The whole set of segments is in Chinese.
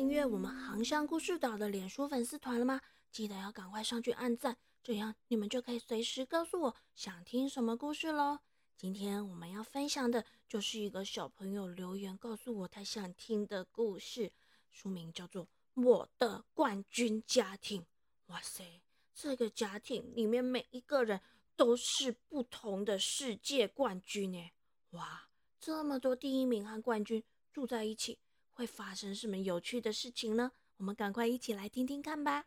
订阅我们航向故事岛的脸书粉丝团了吗？记得要赶快上去按赞，这样你们就可以随时告诉我想听什么故事喽。今天我们要分享的就是一个小朋友留言告诉我他想听的故事，书名叫做《我的冠军家庭》。哇塞，这个家庭里面每一个人都是不同的世界冠军呢！哇，这么多第一名和冠军住在一起。会发生什么有趣的事情呢？我们赶快一起来听听看吧。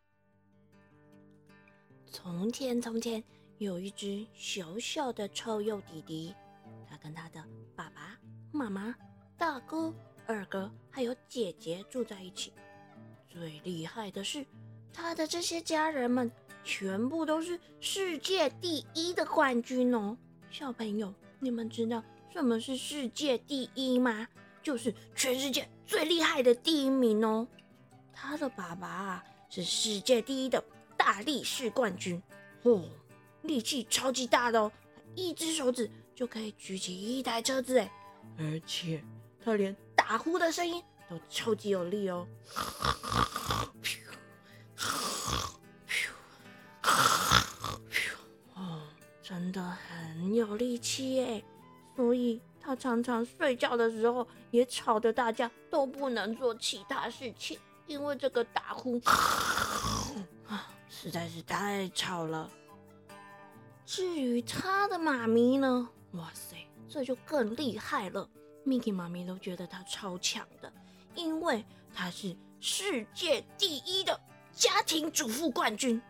从前，从前有一只小小的臭鼬弟弟，他跟他的爸爸妈妈、大哥、二哥还有姐姐住在一起。最厉害的是，他的这些家人们全部都是世界第一的冠军哦。小朋友，你们知道什么是世界第一吗？就是全世界最厉害的第一名哦！他的爸爸啊是世界第一的大力士冠军哦，力气超级大的哦，一只手指就可以举起一台车子哎！而且他连打呼的声音都超级有力哦，哦，真的很有力气耶！所以。他常常睡觉的时候也吵得大家都不能做其他事情，因为这个打呼 啊实在是太吵了。至于他的妈咪呢？哇塞，这就更厉害了。，Mickey 妈咪都觉得他超强的，因为他是世界第一的家庭主妇冠军，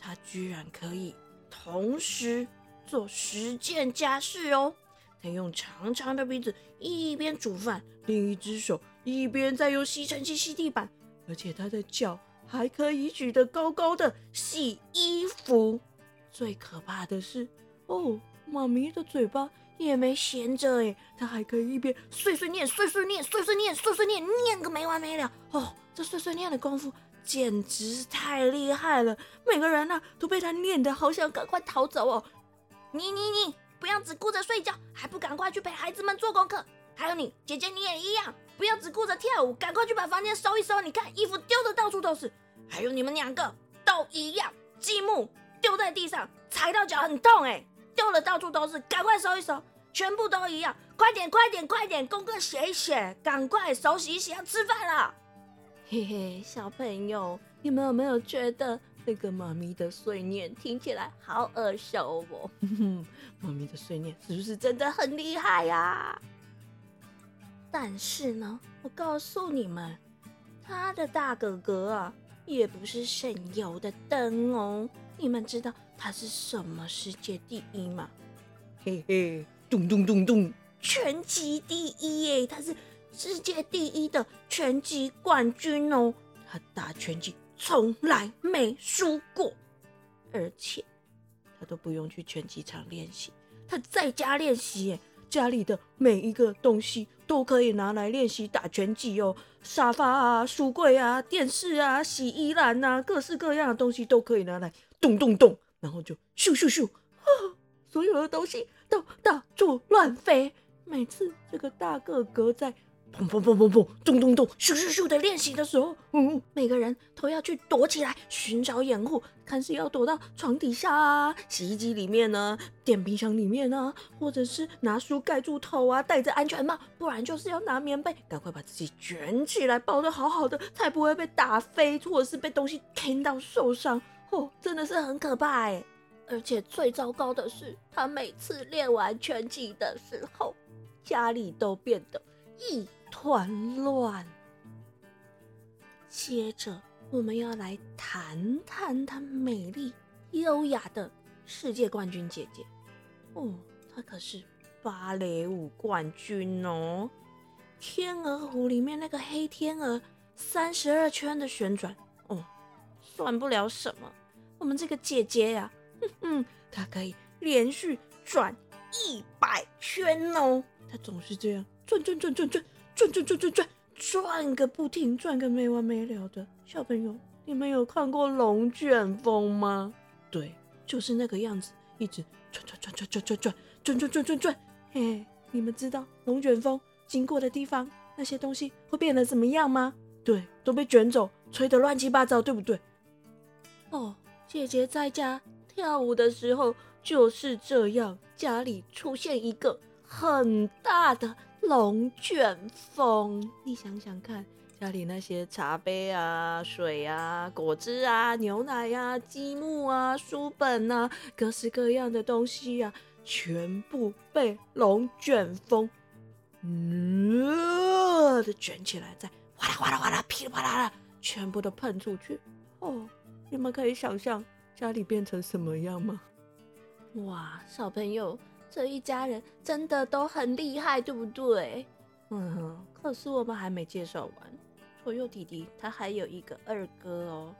他居然可以同时做十件家事哦。他用长长的鼻子一边煮饭，另一只手一边在用吸尘器吸地板，而且他的脚还可以举得高高的洗衣服。最可怕的是，哦，妈咪的嘴巴也没闲着诶，他还可以一边碎碎念、碎碎念、碎碎念、碎碎念，念个没完没了。哦，这碎碎念的功夫简直太厉害了，每个人呢都被他念得好想赶快逃走哦。你你你！不要只顾着睡觉，还不赶快去陪孩子们做功课。还有你姐姐，你也一样，不要只顾着跳舞，赶快去把房间收一收。你看衣服丢的到处都是。还有你们两个都一样，积木丢在地上，踩到脚很痛哎，丢的到处都是，赶快收一收。全部都一样，快点快点快点，功课写一写，赶快手洗一洗，要吃饭了。嘿嘿，小朋友，你们有没有觉得？那个妈咪的碎念听起来好耳熟哦，妈咪的碎念是不是真的很厉害呀？但是呢，我告诉你们，他的大哥哥啊，也不是省油的灯哦。你们知道他是什么世界第一吗？嘿嘿，咚咚咚咚，拳击第一耶！他是世界第一的拳击冠军哦，他打拳击。从来没输过，而且他都不用去拳击场练习，他在家练习。家里的每一个东西都可以拿来练习打拳击哦，沙发啊、书柜啊、电视啊、洗衣篮啊，各式各样的东西都可以拿来咚咚咚，然后就咻咻咻，啊，所有的东西都到处乱飞。每次这个大个哥在。砰砰砰砰砰，咚咚咚，咻咻咻的练习的时候，嗯，每个人都要去躲起来，寻找掩护，看是要躲到床底下啊、洗衣机里面呢、电冰箱里面呢，或者是拿书盖住头啊，戴着安全帽，不然就是要拿棉被，赶快把自己卷起来，包的好好的，才不会被打飞，或者是被东西听到受伤。哦，真的是很可怕哎！而且最糟糕的是，他每次练完拳击的时候，家里都变得一。团乱。接着，我们要来谈谈她美丽优雅的世界冠军姐姐。哦，她可是芭蕾舞冠军哦！天鹅湖里面那个黑天鹅，三十二圈的旋转，哦，算不了什么。我们这个姐姐呀，哼哼，她可以连续转一百圈哦！她总是这样转转转转转。转转转转转转个不停，转个没完没了的。小朋友，你们有看过龙卷风吗？对，就是那个样子，一直转转转转转转转转转转转转。嘿，你们知道龙卷风经过的地方那些东西会变得怎么样吗？对，都被卷走，吹得乱七八糟，对不对？哦，姐姐在家跳舞的时候就是这样，家里出现一个很大的龙卷风。你想想看，家里那些茶杯啊、水啊、果汁啊、牛奶呀、积木啊、书本啊，各式各样的东西呀，全部被龙卷风，呃的卷起来，再哗啦哗啦哗啦，噼里啪啦啦，全部都喷出去。哦。你们可以想象家里变成什么样吗？哇，小朋友，这一家人真的都很厉害，对不对？嗯哼，可是我们还没介绍完，左右弟弟他还有一个二哥哦，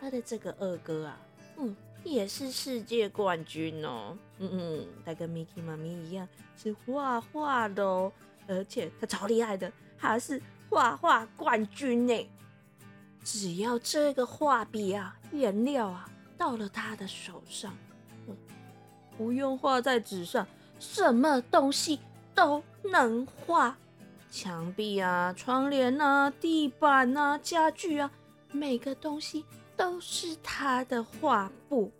他的这个二哥啊，嗯，也是世界冠军哦，嗯嗯，他跟 Mickey 妈咪一样是画画的哦，而且他超厉害的，他是画画冠军呢。只要这个画笔啊，颜料啊，到了他的手上，不用画在纸上，什么东西都能画。墙壁啊，窗帘啊，地板啊，家具啊，每个东西都是他的画布。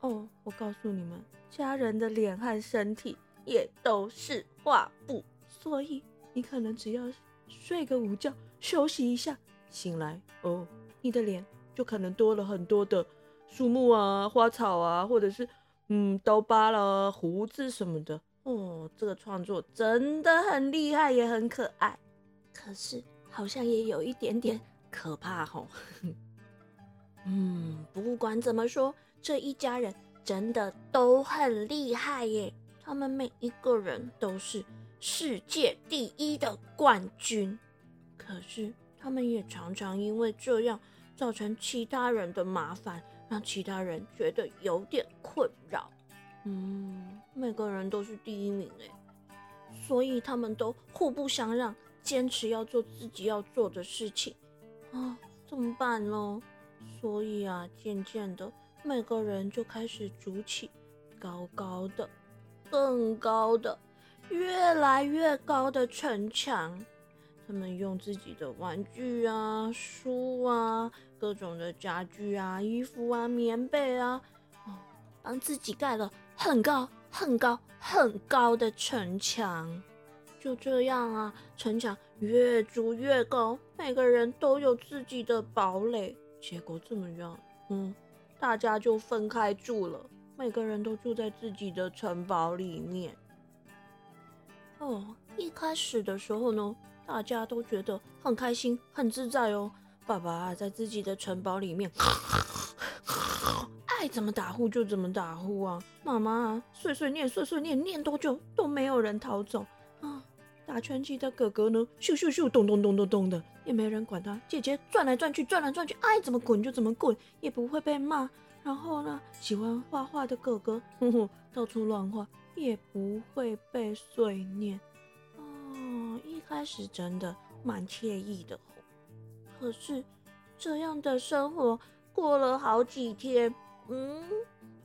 哦，我告诉你们，家人的脸和身体也都是画布，所以你可能只要睡个午觉，休息一下。醒来哦，你的脸就可能多了很多的树木啊、花草啊，或者是嗯刀疤了、胡子什么的哦。这个创作真的很厉害，也很可爱，可是好像也有一点点可怕吼。嗯，不管怎么说，这一家人真的都很厉害耶，他们每一个人都是世界第一的冠军，可是。他们也常常因为这样造成其他人的麻烦，让其他人觉得有点困扰。嗯，每个人都是第一名哎，所以他们都互不相让，坚持要做自己要做的事情啊，怎么办呢？所以啊，渐渐的，每个人就开始筑起高高的、更高的、越来越高的城墙。他们用自己的玩具啊、书啊、各种的家具啊、衣服啊、棉被啊，哦，帮自己盖了很高、很高、很高的城墙。就这样啊，城墙越筑越高，每个人都有自己的堡垒。结果怎么样？嗯，大家就分开住了，每个人都住在自己的城堡里面。哦，一开始的时候呢？大家都觉得很开心、很自在哦。爸爸在自己的城堡里面，爱怎么打呼就怎么打呼啊。妈妈碎碎念、碎碎念，念多久都没有人逃走啊。打拳击的哥哥呢，咻咻咻，咚咚咚咚咚的，也没人管他。姐姐转来转去，转来转去，爱怎么滚就怎么滚，也不会被骂。然后呢，喜欢画画的哥哥，哼哼，到处乱画，也不会被碎念。哦一开始真的蛮惬意的，可是这样的生活过了好几天，嗯，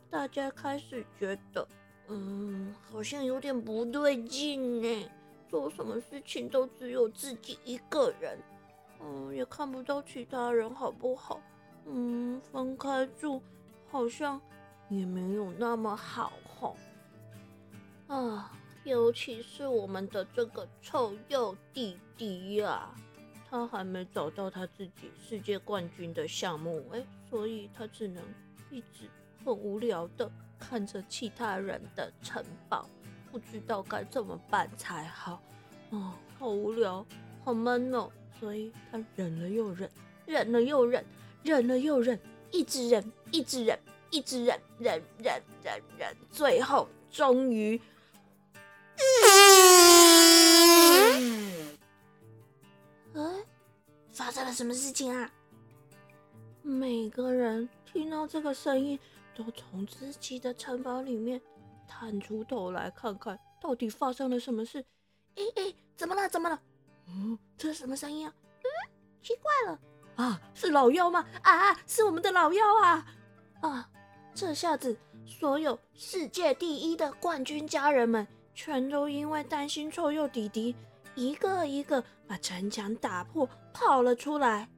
大家开始觉得，嗯，好像有点不对劲呢。做什么事情都只有自己一个人，嗯，也看不到其他人，好不好？嗯，分开住好像也没有那么好，吼，啊。尤其是我们的这个臭鼬弟弟呀，他还没找到他自己世界冠军的项目哎，所以他只能一直很无聊的看着其他人的城堡，不知道该怎么办才好。哦，好无聊，好闷哦，所以他忍了又忍，忍了又忍，忍了又忍，一直忍，一直忍，一直忍，忍忍忍忍，最后终于。什么事情啊？每个人听到这个声音，都从自己的城堡里面探出头来看看，到底发生了什么事。哎哎，怎么了？怎么了？嗯，这是什么声音啊？嗯，奇怪了啊，是老妖吗？啊，是我们的老妖啊！啊，这下子所有世界第一的冠军家人们。全都因为担心臭鼬弟弟，一个一个把城墙打破，跑了出来。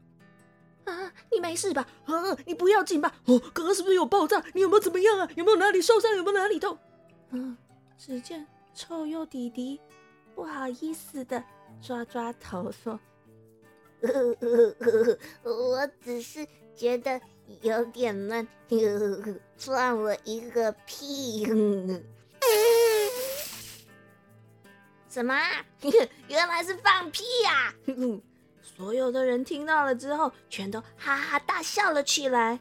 啊，你没事吧？啊，你不要紧吧？哦，刚刚是不是有爆炸？你有没有怎么样啊？有没有哪里受伤？有没有哪里痛？嗯，只见臭鼬弟弟不好意思的抓抓头说：“我只是觉得有点闷，放了一个屁。”什么？原来是放屁呀！所有的人听到了之后，全都哈哈大笑了起来。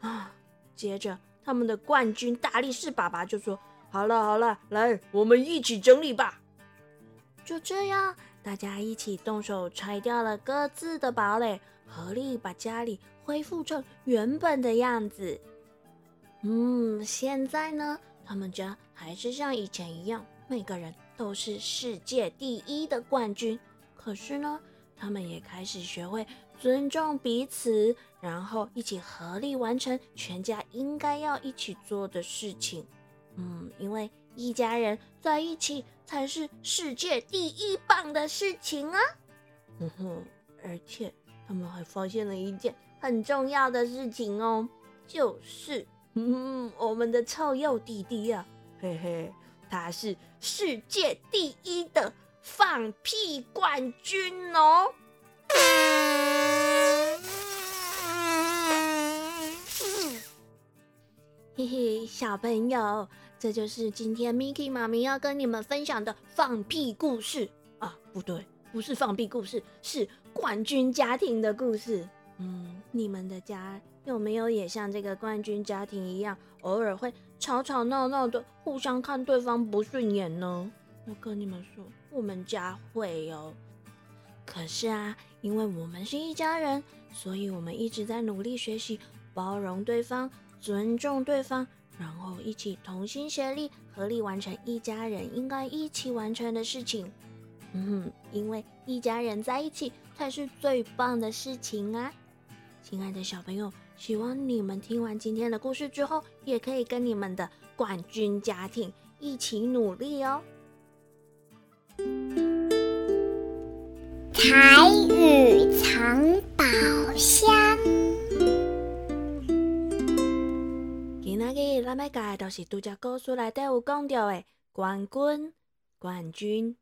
啊！接着，他们的冠军大力士爸爸就说：“好了好了，来，我们一起整理吧。”就这样，大家一起动手拆掉了各自的堡垒，合力把家里恢复成原本的样子。嗯，现在呢，他们家还是像以前一样，每个人都是世界第一的冠军。可是呢？他们也开始学会尊重彼此，然后一起合力完成全家应该要一起做的事情。嗯，因为一家人在一起才是世界第一棒的事情啊！哼哼，而且他们还发现了一件很重要的事情哦，就是嗯，我们的臭鼬弟弟呀，嘿嘿，他是世界第一的。放屁冠军哦！嘿嘿，小朋友，这就是今天 Miki 妈咪要跟你们分享的放屁故事啊！不对，不是放屁故事，是冠军家庭的故事。嗯，你们的家有没有也像这个冠军家庭一样，偶尔会吵吵闹闹的，互相看对方不顺眼呢？我跟你们说。我们家会有，可是啊，因为我们是一家人，所以我们一直在努力学习包容对方、尊重对方，然后一起同心协力、合力完成一家人应该一起完成的事情。嗯，因为一家人在一起才是最棒的事情啊！亲爱的小朋友，希望你们听完今天的故事之后，也可以跟你们的冠军家庭一起努力哦。彩雨藏宝箱。今仔日咱要教的都是拄只故事内底有讲到的冠军、冠军、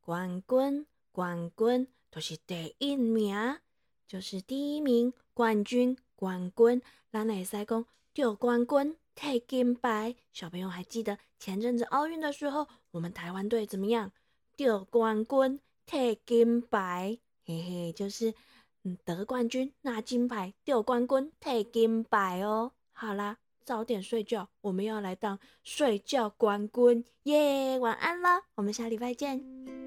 冠军、冠军，都是第一名，就是第一名冠军、冠军。咱会使讲得冠军、摕金牌。小朋友还记得前阵子奥运的时候，我们台湾队怎么样？得冠军。摕金牌，嘿嘿，就是嗯得冠军拿金牌，得冠军摕金牌哦。好啦，早点睡觉，我们要来当睡觉冠军耶！晚安啦，我们下礼拜见。